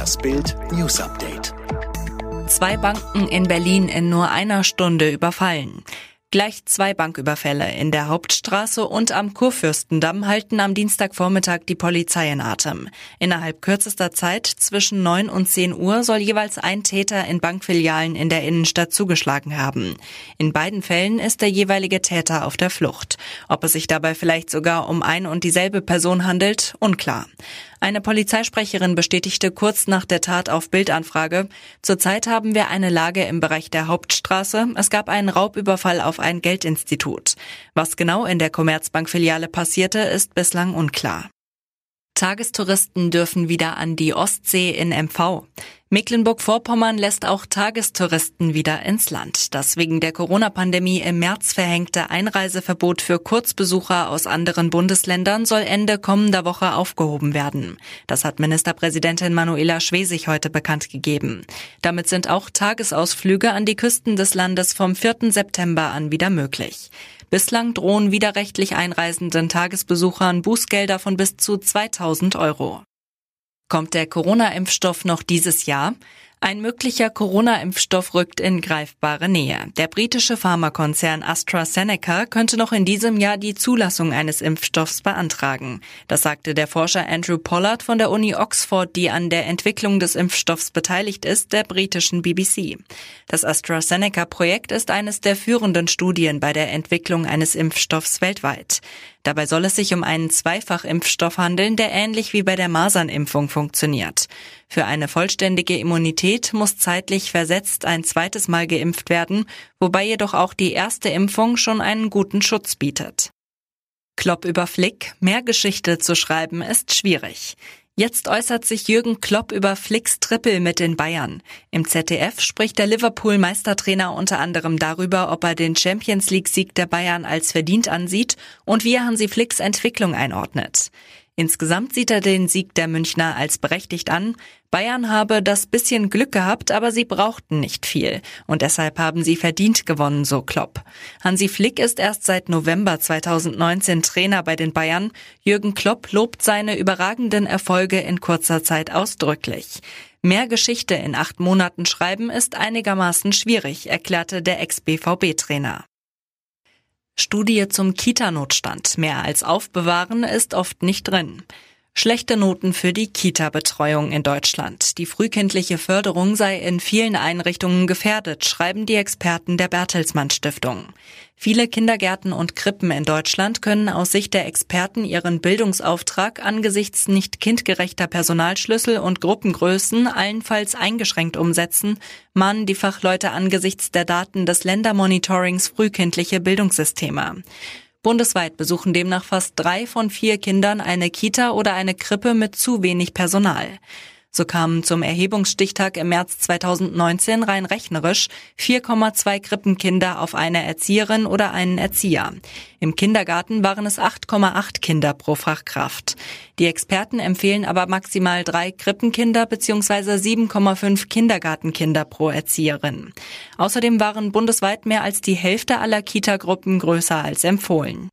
Das Bild News Update. Zwei Banken in Berlin in nur einer Stunde überfallen. Gleich zwei Banküberfälle in der Hauptstraße und am Kurfürstendamm halten am Dienstagvormittag die Polizei in Atem. Innerhalb kürzester Zeit zwischen 9 und 10 Uhr soll jeweils ein Täter in Bankfilialen in der Innenstadt zugeschlagen haben. In beiden Fällen ist der jeweilige Täter auf der Flucht. Ob es sich dabei vielleicht sogar um ein und dieselbe Person handelt, unklar. Eine Polizeisprecherin bestätigte kurz nach der Tat auf Bildanfrage, zurzeit haben wir eine Lage im Bereich der Hauptstraße. Es gab einen Raubüberfall auf ein Geldinstitut. Was genau in der Commerzbank-Filiale passierte, ist bislang unklar. Tagestouristen dürfen wieder an die Ostsee in MV. Mecklenburg-Vorpommern lässt auch Tagestouristen wieder ins Land. Das wegen der Corona-Pandemie im März verhängte Einreiseverbot für Kurzbesucher aus anderen Bundesländern soll Ende kommender Woche aufgehoben werden. Das hat Ministerpräsidentin Manuela Schwesig heute bekannt gegeben. Damit sind auch Tagesausflüge an die Küsten des Landes vom 4. September an wieder möglich. Bislang drohen widerrechtlich einreisenden Tagesbesuchern Bußgelder von bis zu 2000 Euro. Kommt der Corona-Impfstoff noch dieses Jahr? Ein möglicher Corona-Impfstoff rückt in greifbare Nähe. Der britische Pharmakonzern AstraZeneca könnte noch in diesem Jahr die Zulassung eines Impfstoffs beantragen. Das sagte der Forscher Andrew Pollard von der Uni Oxford, die an der Entwicklung des Impfstoffs beteiligt ist, der britischen BBC. Das AstraZeneca-Projekt ist eines der führenden Studien bei der Entwicklung eines Impfstoffs weltweit. Dabei soll es sich um einen Zweifachimpfstoff handeln, der ähnlich wie bei der Masernimpfung funktioniert. Für eine vollständige Immunität muss zeitlich versetzt ein zweites Mal geimpft werden, wobei jedoch auch die erste Impfung schon einen guten Schutz bietet. Klopp über Flick, mehr Geschichte zu schreiben ist schwierig. Jetzt äußert sich Jürgen Klopp über Flicks Triple mit den Bayern. Im ZDF spricht der Liverpool-Meistertrainer unter anderem darüber, ob er den Champions League-Sieg der Bayern als verdient ansieht und wie er Hansi Flicks Entwicklung einordnet. Insgesamt sieht er den Sieg der Münchner als berechtigt an. Bayern habe das bisschen Glück gehabt, aber sie brauchten nicht viel. Und deshalb haben sie verdient gewonnen, so Klopp. Hansi Flick ist erst seit November 2019 Trainer bei den Bayern. Jürgen Klopp lobt seine überragenden Erfolge in kurzer Zeit ausdrücklich. Mehr Geschichte in acht Monaten schreiben ist einigermaßen schwierig, erklärte der Ex-BVB-Trainer. Studie zum Kita-Notstand. Mehr als aufbewahren ist oft nicht drin. Schlechte Noten für die Kita-Betreuung in Deutschland. Die frühkindliche Förderung sei in vielen Einrichtungen gefährdet, schreiben die Experten der Bertelsmann Stiftung. Viele Kindergärten und Krippen in Deutschland können aus Sicht der Experten ihren Bildungsauftrag angesichts nicht kindgerechter Personalschlüssel und Gruppengrößen allenfalls eingeschränkt umsetzen, mahnen die Fachleute angesichts der Daten des Ländermonitorings frühkindliche Bildungssysteme. Bundesweit besuchen demnach fast drei von vier Kindern eine Kita oder eine Krippe mit zu wenig Personal. So kamen zum Erhebungsstichtag im März 2019 rein rechnerisch 4,2 Krippenkinder auf eine Erzieherin oder einen Erzieher. Im Kindergarten waren es 8,8 Kinder pro Fachkraft. Die Experten empfehlen aber maximal drei Krippenkinder bzw. 7,5 Kindergartenkinder pro Erzieherin. Außerdem waren bundesweit mehr als die Hälfte aller Kitagruppen größer als empfohlen.